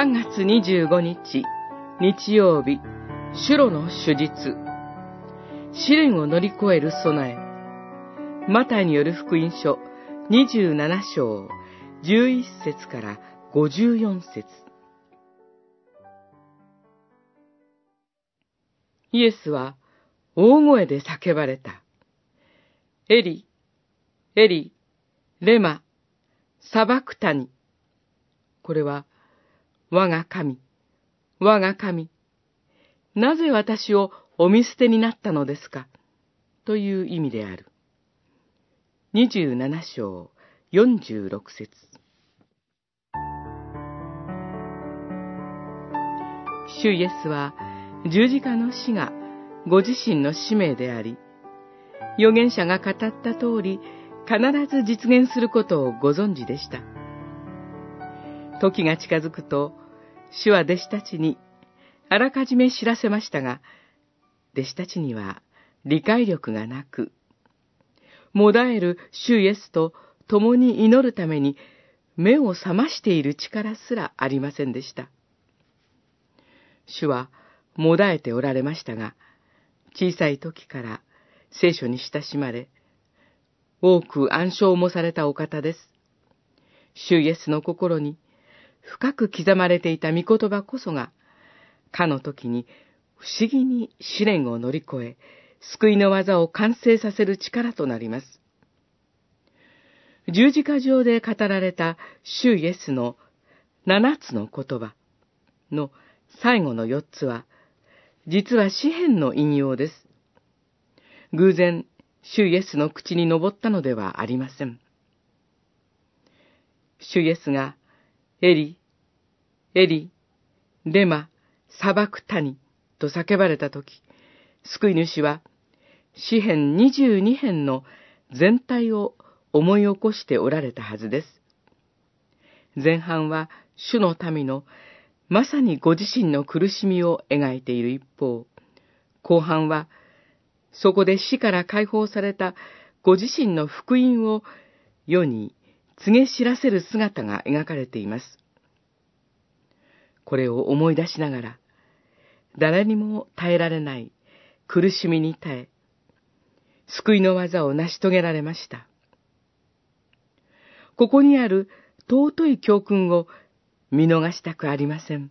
3月25日、日曜日、シュロの手術。試練を乗り越える備え。マタイによる福音書27章11節から54節イエスは大声で叫ばれた。エリ、エリ、レマ、サバクタニ。これは、我が神、我が神、なぜ私をお見捨てになったのですか？という意味である。27章46節主イエスは十字架の死がご自身の使命であり、預言者が語った通り必ず実現することをご存知でした。時が近づくと、主は弟子たちにあらかじめ知らせましたが、弟子たちには理解力がなく、もだえる主イエスと共に祈るために目を覚ましている力すらありませんでした。主はもだえておられましたが、小さい時から聖書に親しまれ、多く暗唱もされたお方です。主イエスの心に深く刻まれていた御言葉こそが、かの時に不思議に試練を乗り越え、救いの技を完成させる力となります。十字架上で語られた主イエスの七つの言葉の最後の四つは、実は詩篇の引用です。偶然、主イエスの口に登ったのではありません。主イエスが、エリ、エリ、レマ、砂漠谷と叫ばれたとき、救い主は、詩編22編の全体を思い起こしておられたはずです。前半は主の民のまさにご自身の苦しみを描いている一方、後半はそこで死から解放されたご自身の福音を世に告げ知らせる姿が描かれています。これを思い出しながら、誰にも耐えられない苦しみに耐え、救いの技を成し遂げられました。ここにある尊い教訓を見逃したくありません。